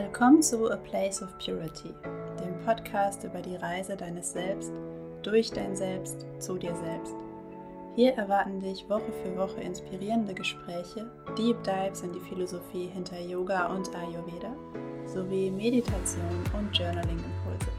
Willkommen zu A Place of Purity, dem Podcast über die Reise deines Selbst, durch dein Selbst, zu dir selbst. Hier erwarten dich Woche für Woche inspirierende Gespräche, Deep Dives in die Philosophie hinter Yoga und Ayurveda sowie Meditation und Journaling-Impulse.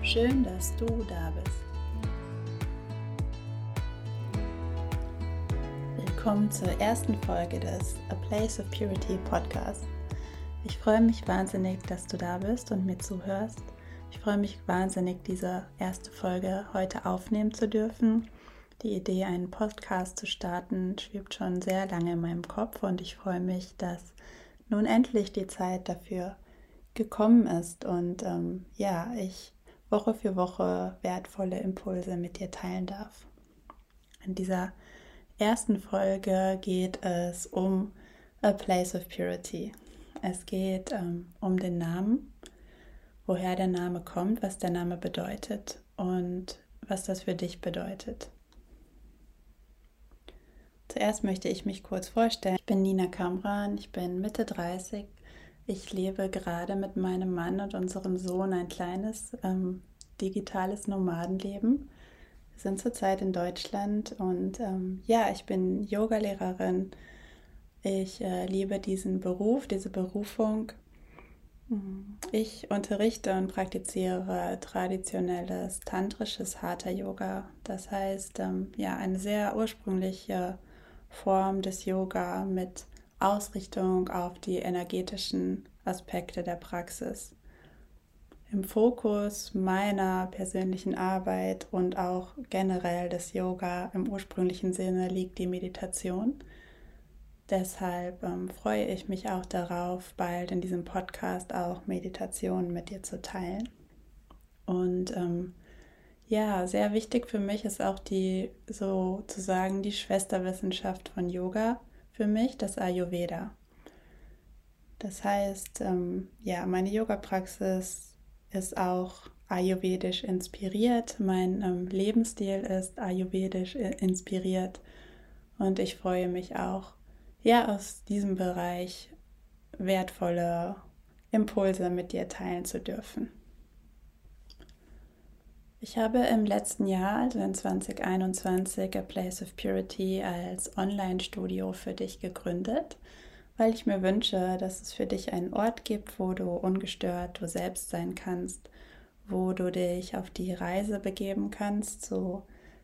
Schön, dass du da bist. Willkommen zur ersten Folge des A Place of Purity Podcast. Ich freue mich wahnsinnig, dass du da bist und mir zuhörst. Ich freue mich wahnsinnig, diese erste Folge heute aufnehmen zu dürfen. Die Idee, einen Podcast zu starten, schwebt schon sehr lange in meinem Kopf und ich freue mich, dass nun endlich die Zeit dafür gekommen ist und ähm, ja, ich Woche für Woche wertvolle Impulse mit dir teilen darf. In dieser ersten Folge geht es um A Place of Purity. Es geht ähm, um den Namen, woher der Name kommt, was der Name bedeutet und was das für dich bedeutet. Zuerst möchte ich mich kurz vorstellen. Ich bin Nina Kamran, ich bin Mitte 30. Ich lebe gerade mit meinem Mann und unserem Sohn ein kleines ähm, digitales Nomadenleben. Wir sind zurzeit in Deutschland und ähm, ja, ich bin Yogalehrerin, ich äh, liebe diesen Beruf, diese Berufung. Ich unterrichte und praktiziere traditionelles tantrisches Hatha Yoga. Das heißt, ähm, ja, eine sehr ursprüngliche Form des Yoga mit Ausrichtung auf die energetischen Aspekte der Praxis. Im Fokus meiner persönlichen Arbeit und auch generell des Yoga im ursprünglichen Sinne liegt die Meditation. Deshalb ähm, freue ich mich auch darauf, bald in diesem Podcast auch Meditationen mit dir zu teilen. Und ähm, ja, sehr wichtig für mich ist auch die sozusagen die Schwesterwissenschaft von Yoga für mich, das Ayurveda. Das heißt, ähm, ja, meine Yoga-Praxis ist auch ayurvedisch inspiriert. Mein ähm, Lebensstil ist ayurvedisch äh, inspiriert. Und ich freue mich auch ja aus diesem Bereich wertvolle Impulse mit dir teilen zu dürfen. Ich habe im letzten Jahr, also in 2021, A Place of Purity als Online-Studio für dich gegründet, weil ich mir wünsche, dass es für dich einen Ort gibt, wo du ungestört du selbst sein kannst, wo du dich auf die Reise begeben kannst, zu,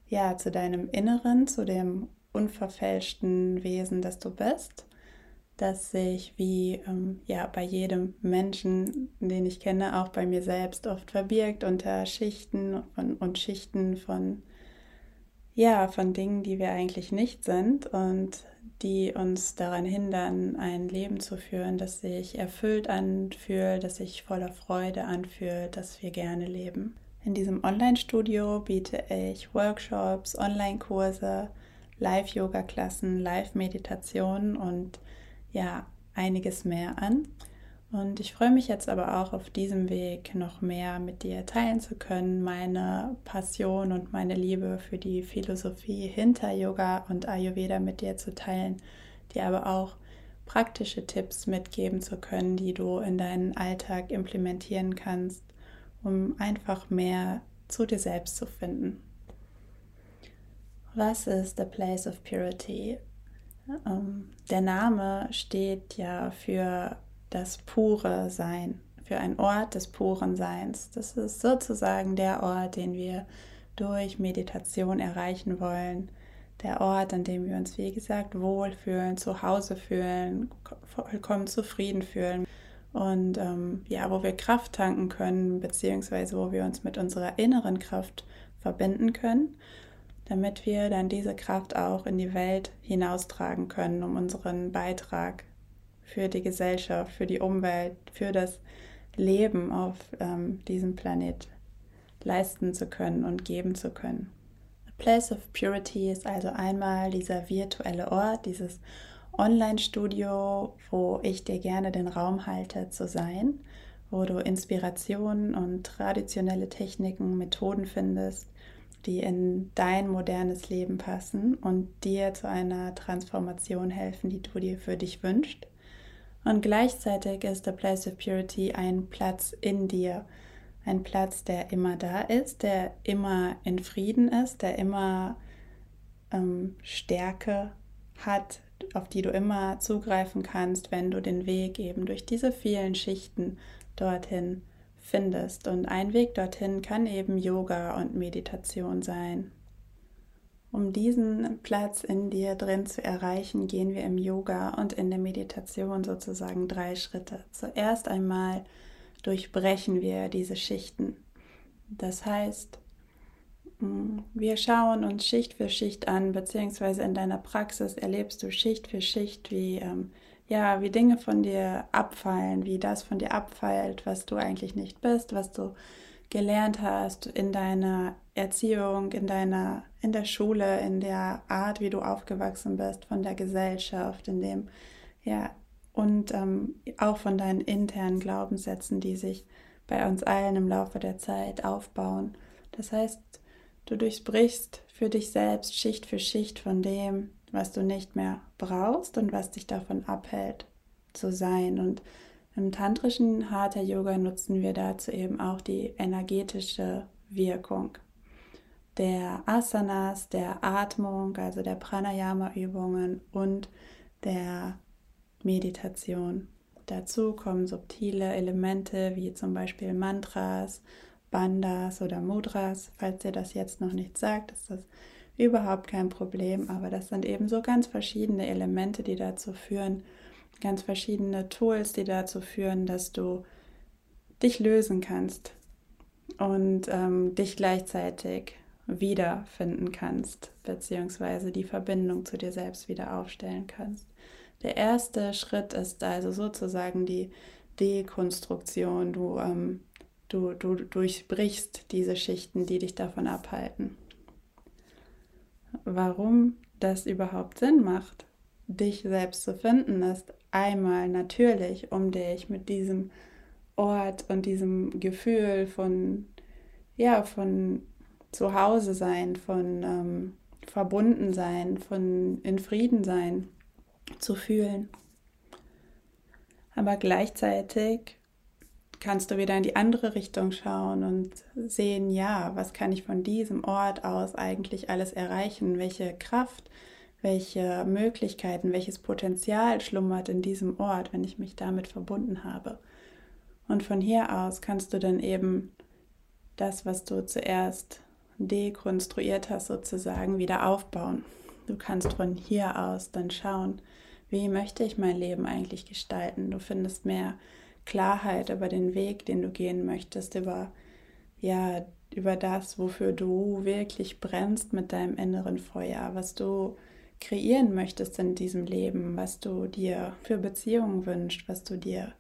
ja, zu deinem Inneren, zu dem unverfälschten Wesen, das du bist, das sich wie ähm, ja bei jedem Menschen, den ich kenne, auch bei mir selbst oft verbirgt unter Schichten von, und Schichten von ja von Dingen, die wir eigentlich nicht sind und die uns daran hindern, ein Leben zu führen, das sich erfüllt anfühlt, das sich voller Freude anfühlt, das wir gerne leben. In diesem Online-Studio biete ich Workshops, Online-Kurse, Live-Yoga-Klassen, Live-Meditationen und ja, einiges mehr an. Und ich freue mich jetzt aber auch auf diesem Weg noch mehr mit dir teilen zu können, meine Passion und meine Liebe für die Philosophie hinter Yoga und Ayurveda mit dir zu teilen, dir aber auch praktische Tipps mitgeben zu können, die du in deinen Alltag implementieren kannst, um einfach mehr zu dir selbst zu finden. Was ist the place of purity? Ähm, der Name steht ja für das pure Sein, für ein Ort des puren Seins. Das ist sozusagen der Ort, den wir durch Meditation erreichen wollen. Der Ort, an dem wir uns, wie gesagt, wohlfühlen, zu Hause fühlen, vollkommen zufrieden fühlen und ähm, ja, wo wir Kraft tanken können, beziehungsweise wo wir uns mit unserer inneren Kraft verbinden können damit wir dann diese Kraft auch in die Welt hinaustragen können, um unseren Beitrag für die Gesellschaft, für die Umwelt, für das Leben auf ähm, diesem Planet leisten zu können und geben zu können. A Place of Purity ist also einmal dieser virtuelle Ort, dieses Online-Studio, wo ich dir gerne den Raum halte zu sein, wo du Inspirationen und traditionelle Techniken, Methoden findest, die in dein modernes Leben passen und dir zu einer Transformation helfen, die du dir für dich wünschst. Und gleichzeitig ist der Place of Purity ein Platz in dir, ein Platz, der immer da ist, der immer in Frieden ist, der immer ähm, Stärke hat, auf die du immer zugreifen kannst, wenn du den Weg eben durch diese vielen Schichten dorthin findest. Und ein Weg dorthin kann eben Yoga und Meditation sein. Um diesen Platz in dir drin zu erreichen, gehen wir im Yoga und in der Meditation sozusagen drei Schritte. Zuerst einmal durchbrechen wir diese Schichten. Das heißt, mm, wir schauen uns Schicht für Schicht an, beziehungsweise in deiner Praxis erlebst du Schicht für Schicht, wie, ähm, ja, wie Dinge von dir abfallen, wie das von dir abfällt, was du eigentlich nicht bist, was du gelernt hast in deiner Erziehung, in deiner, in der Schule, in der Art, wie du aufgewachsen bist, von der Gesellschaft, in dem, ja, und ähm, auch von deinen internen Glaubenssätzen, die sich bei uns allen im Laufe der Zeit aufbauen. Das heißt, du durchbrichst für dich selbst Schicht für Schicht von dem, was du nicht mehr brauchst und was dich davon abhält zu sein. Und im tantrischen Hatha Yoga nutzen wir dazu eben auch die energetische Wirkung der Asanas, der Atmung, also der Pranayama-Übungen und der Meditation. Dazu kommen subtile Elemente wie zum Beispiel Mantras, Bandas oder Mudras. Falls ihr das jetzt noch nicht sagt, ist das überhaupt kein Problem, aber das sind eben so ganz verschiedene Elemente, die dazu führen, ganz verschiedene Tools, die dazu führen, dass du dich lösen kannst und ähm, dich gleichzeitig wiederfinden kannst, beziehungsweise die Verbindung zu dir selbst wieder aufstellen kannst. Der erste Schritt ist also sozusagen die Dekonstruktion. Du, ähm, du, du durchbrichst diese Schichten, die dich davon abhalten. Warum das überhaupt Sinn macht, dich selbst zu finden, ist einmal natürlich, um dich mit diesem Ort und diesem Gefühl von, ja, von Zuhause sein, von ähm, verbunden sein, von in Frieden sein zu fühlen. Aber gleichzeitig kannst du wieder in die andere Richtung schauen und sehen, ja, was kann ich von diesem Ort aus eigentlich alles erreichen? Welche Kraft welche Möglichkeiten, welches Potenzial schlummert in diesem Ort, wenn ich mich damit verbunden habe. Und von hier aus kannst du dann eben das, was du zuerst dekonstruiert hast, sozusagen wieder aufbauen. Du kannst von hier aus dann schauen, wie möchte ich mein Leben eigentlich gestalten. Du findest mehr Klarheit über den Weg, den du gehen möchtest, über ja, über das, wofür du wirklich brennst mit deinem inneren Feuer, was du kreieren möchtest in diesem Leben, was du dir für Beziehungen wünschst, was du dir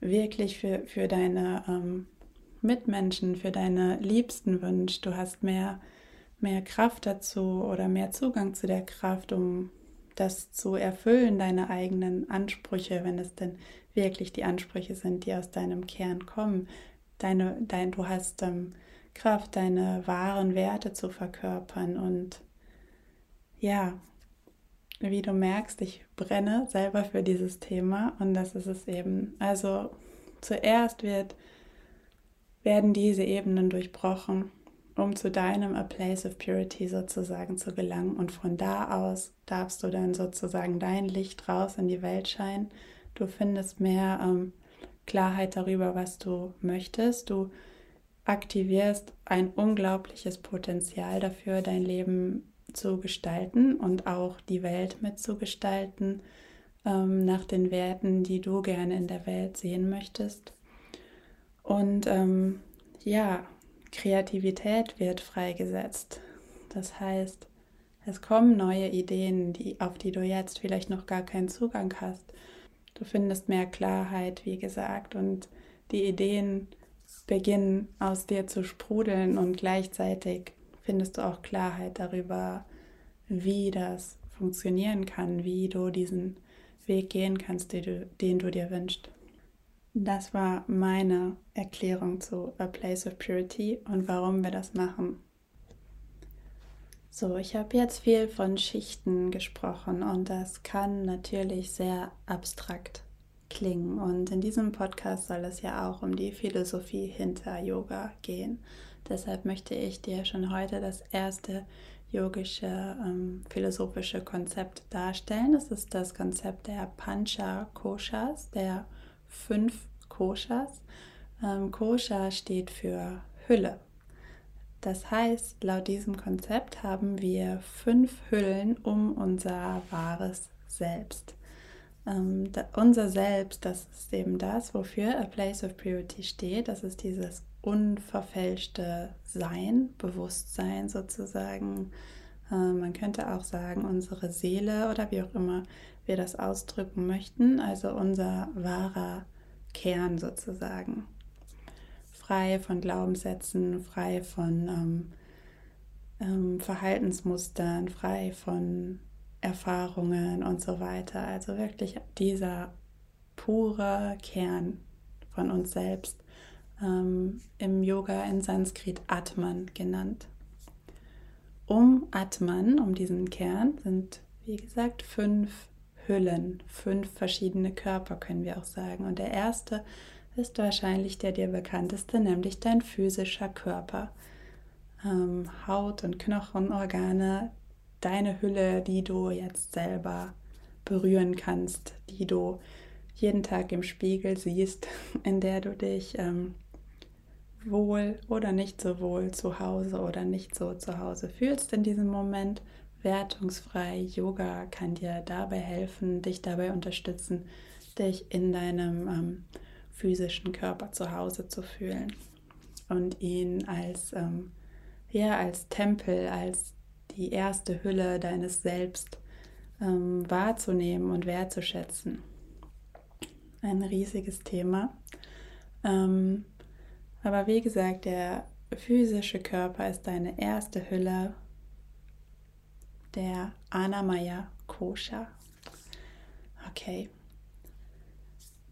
wirklich für, für deine ähm, Mitmenschen, für deine Liebsten wünschst. Du hast mehr, mehr Kraft dazu oder mehr Zugang zu der Kraft, um das zu erfüllen, deine eigenen Ansprüche, wenn es denn wirklich die Ansprüche sind, die aus deinem Kern kommen. Deine, dein, du hast ähm, Kraft, deine wahren Werte zu verkörpern und ja, wie du merkst, ich brenne selber für dieses Thema und das ist es eben. Also zuerst wird, werden diese Ebenen durchbrochen, um zu deinem A Place of Purity sozusagen zu gelangen und von da aus darfst du dann sozusagen dein Licht raus in die Welt scheinen. Du findest mehr ähm, Klarheit darüber, was du möchtest. Du aktivierst ein unglaubliches Potenzial dafür, dein Leben zu gestalten und auch die Welt mitzugestalten ähm, nach den Werten, die du gerne in der Welt sehen möchtest. Und ähm, ja, Kreativität wird freigesetzt. Das heißt, es kommen neue Ideen, die, auf die du jetzt vielleicht noch gar keinen Zugang hast. Du findest mehr Klarheit, wie gesagt, und die Ideen beginnen aus dir zu sprudeln und gleichzeitig findest du auch Klarheit darüber, wie das funktionieren kann, wie du diesen Weg gehen kannst, den du, den du dir wünschst. Das war meine Erklärung zu A Place of Purity und warum wir das machen. So, ich habe jetzt viel von Schichten gesprochen und das kann natürlich sehr abstrakt klingen. Und in diesem Podcast soll es ja auch um die Philosophie hinter Yoga gehen. Deshalb möchte ich dir schon heute das erste yogische ähm, philosophische Konzept darstellen. Das ist das Konzept der Pancha Koshas, der fünf Koshas. Ähm, Kosha steht für Hülle. Das heißt, laut diesem Konzept haben wir fünf Hüllen um unser wahres Selbst. Ähm, da, unser Selbst, das ist eben das, wofür A Place of Purity steht. Das ist dieses unverfälschte Sein, Bewusstsein sozusagen. Äh, man könnte auch sagen, unsere Seele oder wie auch immer wir das ausdrücken möchten, also unser wahrer Kern sozusagen. Frei von Glaubenssätzen, frei von ähm, ähm, Verhaltensmustern, frei von Erfahrungen und so weiter. Also wirklich dieser pure Kern von uns selbst, ähm, im Yoga in Sanskrit Atman genannt. Um Atman, um diesen Kern, sind, wie gesagt, fünf Hüllen, fünf verschiedene Körper, können wir auch sagen. Und der erste ist wahrscheinlich der dir bekannteste, nämlich dein physischer Körper. Ähm, Haut und Knochen, Organe, deine Hülle, die du jetzt selber berühren kannst, die du jeden Tag im Spiegel siehst, in der du dich ähm, wohl oder nicht so wohl zu Hause oder nicht so zu Hause fühlst in diesem Moment. Wertungsfrei Yoga kann dir dabei helfen, dich dabei unterstützen, dich in deinem ähm, physischen Körper zu Hause zu fühlen und ihn als ähm, ja als Tempel, als die erste Hülle deines Selbst ähm, wahrzunehmen und wertzuschätzen. Ein riesiges Thema. Ähm, aber wie gesagt, der physische Körper ist deine erste Hülle, der Anamaya Kosha. Okay.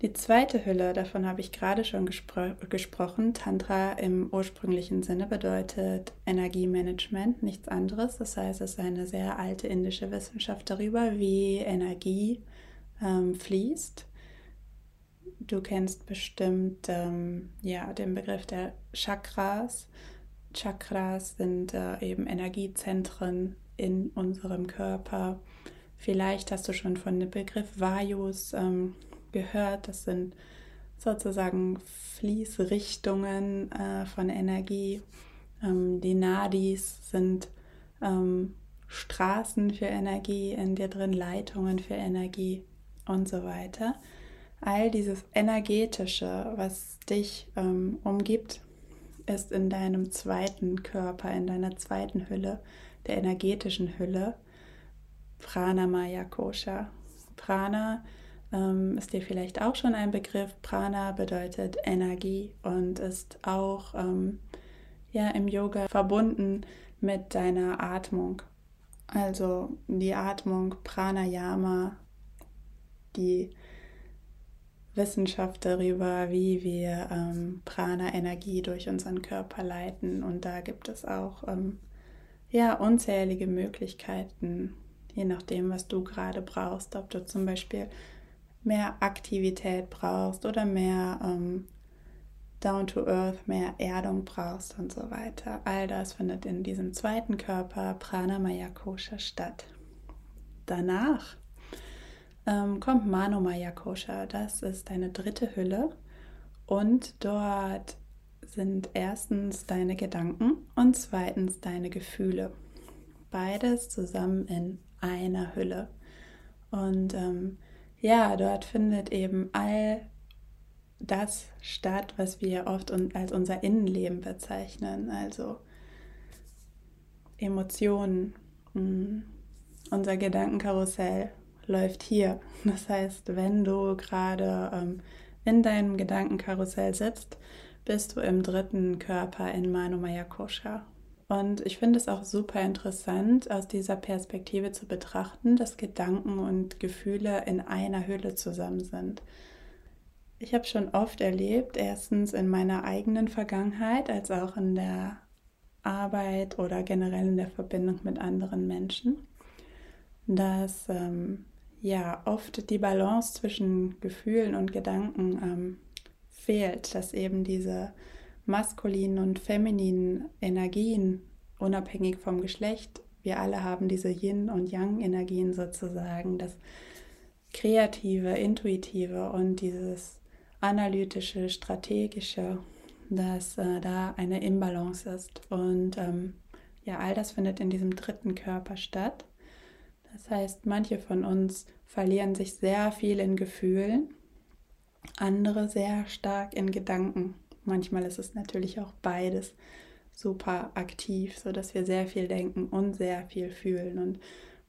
Die zweite Hülle, davon habe ich gerade schon gespro gesprochen, Tantra im ursprünglichen Sinne bedeutet Energiemanagement, nichts anderes. Das heißt, es ist eine sehr alte indische Wissenschaft darüber, wie Energie ähm, fließt. Du kennst bestimmt ähm, ja, den Begriff der Chakras. Chakras sind äh, eben Energiezentren in unserem Körper. Vielleicht hast du schon von dem Begriff Vayus ähm, gehört. Das sind sozusagen Fließrichtungen äh, von Energie. Ähm, die Nadis sind ähm, Straßen für Energie, in dir drin Leitungen für Energie und so weiter. All dieses Energetische, was dich ähm, umgibt, ist in deinem zweiten Körper, in deiner zweiten Hülle, der energetischen Hülle, Prana Maya Kosha. Prana ähm, ist dir vielleicht auch schon ein Begriff. Prana bedeutet Energie und ist auch ähm, ja, im Yoga verbunden mit deiner Atmung. Also die Atmung, Pranayama, die Wissenschaft darüber, wie wir ähm, Prana-Energie durch unseren Körper leiten. Und da gibt es auch ähm, ja, unzählige Möglichkeiten, je nachdem, was du gerade brauchst. Ob du zum Beispiel mehr Aktivität brauchst oder mehr ähm, Down to Earth, mehr Erdung brauchst und so weiter. All das findet in diesem zweiten Körper Pranamaya Kosha statt. Danach ähm, kommt Manomaya Kosha. Das ist deine dritte Hülle und dort sind erstens deine Gedanken und zweitens deine Gefühle. Beides zusammen in einer Hülle. Und ähm, ja, dort findet eben all das statt, was wir oft als unser Innenleben bezeichnen, also Emotionen. Mm, unser Gedankenkarussell läuft hier. Das heißt, wenn du gerade ähm, in deinem Gedankenkarussell sitzt, bist du im dritten Körper in Manomaya Kosha. Und ich finde es auch super interessant, aus dieser Perspektive zu betrachten, dass Gedanken und Gefühle in einer Hülle zusammen sind. Ich habe schon oft erlebt, erstens in meiner eigenen Vergangenheit, als auch in der Arbeit oder generell in der Verbindung mit anderen Menschen, dass ähm, ja oft die Balance zwischen Gefühlen und Gedanken ähm, fehlt, dass eben diese maskulinen und femininen Energien unabhängig vom Geschlecht, wir alle haben diese Yin- und Yang-Energien sozusagen, das kreative, intuitive und dieses analytische, strategische, dass äh, da eine Imbalance ist. Und ähm, ja, all das findet in diesem dritten Körper statt. Das heißt, manche von uns verlieren sich sehr viel in Gefühlen, andere sehr stark in Gedanken. Manchmal ist es natürlich auch beides super aktiv, sodass wir sehr viel denken und sehr viel fühlen. Und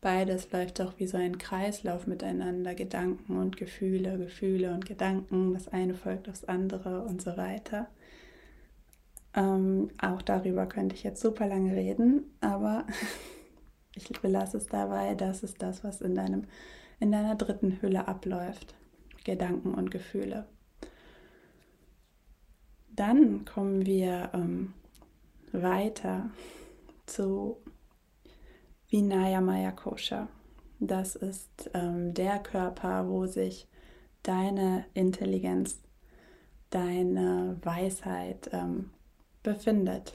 beides läuft auch wie so ein Kreislauf miteinander, Gedanken und Gefühle, Gefühle und Gedanken, das eine folgt aufs andere und so weiter. Ähm, auch darüber könnte ich jetzt super lange reden, aber ich belasse es dabei, das ist das, was in, deinem, in deiner dritten Hülle abläuft. Gedanken und Gefühle. Dann kommen wir ähm, weiter zu Vinaya Maya Kosha. Das ist ähm, der Körper, wo sich deine Intelligenz, deine Weisheit ähm, befindet.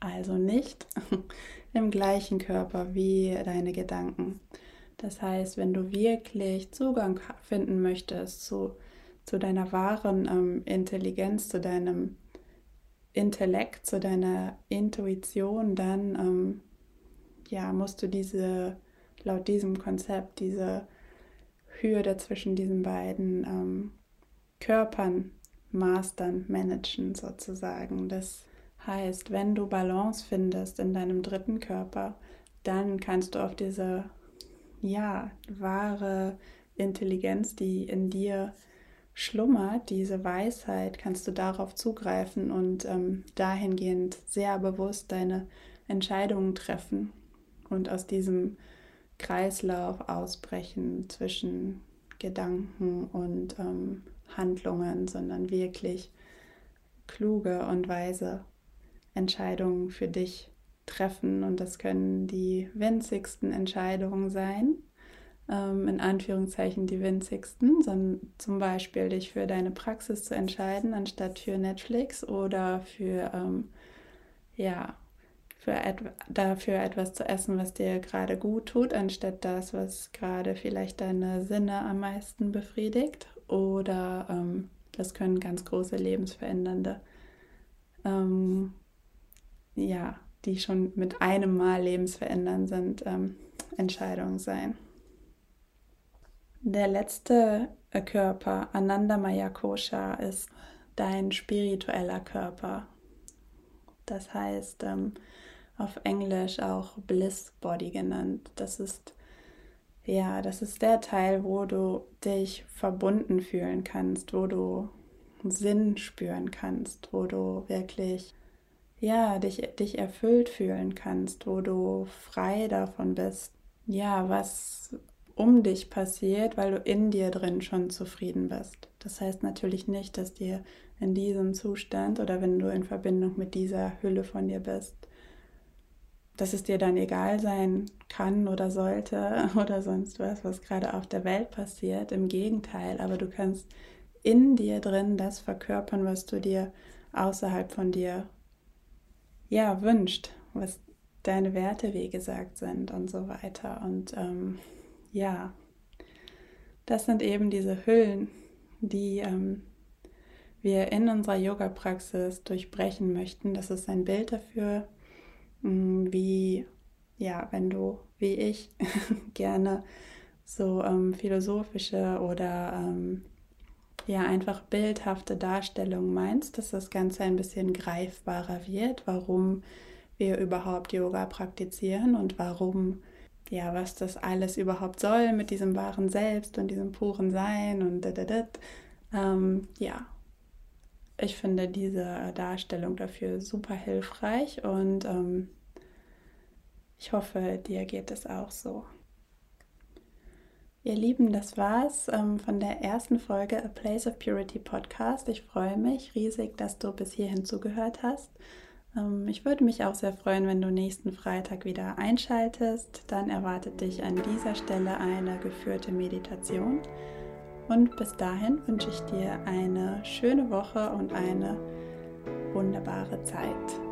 Also nicht im gleichen Körper wie deine Gedanken. Das heißt, wenn du wirklich Zugang finden möchtest zu, zu deiner wahren ähm, Intelligenz, zu deinem Intellekt, zu deiner Intuition, dann ähm, ja, musst du diese, laut diesem Konzept, diese Hürde zwischen diesen beiden ähm, Körpern mastern, managen sozusagen. Das heißt, wenn du Balance findest in deinem dritten Körper, dann kannst du auf diese ja, wahre Intelligenz, die in dir schlummert, diese Weisheit, kannst du darauf zugreifen und ähm, dahingehend sehr bewusst deine Entscheidungen treffen und aus diesem Kreislauf ausbrechen zwischen Gedanken und ähm, Handlungen, sondern wirklich kluge und weise Entscheidungen für dich treffen. Und das können die winzigsten Entscheidungen sein, ähm, in Anführungszeichen die winzigsten, sondern zum Beispiel dich für deine Praxis zu entscheiden, anstatt für Netflix oder für, ähm, ja, für et dafür etwas zu essen, was dir gerade gut tut, anstatt das, was gerade vielleicht deine Sinne am meisten befriedigt. Oder ähm, das können ganz große lebensverändernde ähm, ja, die schon mit einem Mal lebensverändernd sind, ähm, Entscheidungen sein. Der letzte äh, Körper, Anandamaya Kosha, ist dein spiritueller Körper. Das heißt ähm, auf Englisch auch Bliss Body genannt. Das ist ja, das ist der Teil, wo du dich verbunden fühlen kannst, wo du Sinn spüren kannst, wo du wirklich ja, dich, dich erfüllt fühlen kannst, wo du frei davon bist, ja, was um dich passiert, weil du in dir drin schon zufrieden bist. Das heißt natürlich nicht, dass dir in diesem Zustand oder wenn du in Verbindung mit dieser Hülle von dir bist, dass es dir dann egal sein kann oder sollte oder sonst was, was gerade auf der Welt passiert. Im Gegenteil, aber du kannst in dir drin das verkörpern, was du dir außerhalb von dir ja, wünscht, was deine Werte, wie gesagt, sind und so weiter. Und ähm, ja, das sind eben diese Hüllen, die ähm, wir in unserer Yoga-Praxis durchbrechen möchten. Das ist ein Bild dafür, mm, wie, ja, wenn du, wie ich, gerne so ähm, philosophische oder ähm, ja einfach bildhafte Darstellung meinst, dass das Ganze ein bisschen greifbarer wird, warum wir überhaupt Yoga praktizieren und warum, ja, was das alles überhaupt soll mit diesem wahren Selbst und diesem puren Sein und dadadat. Ähm, ja, ich finde diese Darstellung dafür super hilfreich und ähm, ich hoffe, dir geht es auch so. Ihr Lieben, das war's ähm, von der ersten Folge A Place of Purity Podcast. Ich freue mich riesig, dass du bis hierhin zugehört hast. Ähm, ich würde mich auch sehr freuen, wenn du nächsten Freitag wieder einschaltest. Dann erwartet dich an dieser Stelle eine geführte Meditation. Und bis dahin wünsche ich dir eine schöne Woche und eine wunderbare Zeit.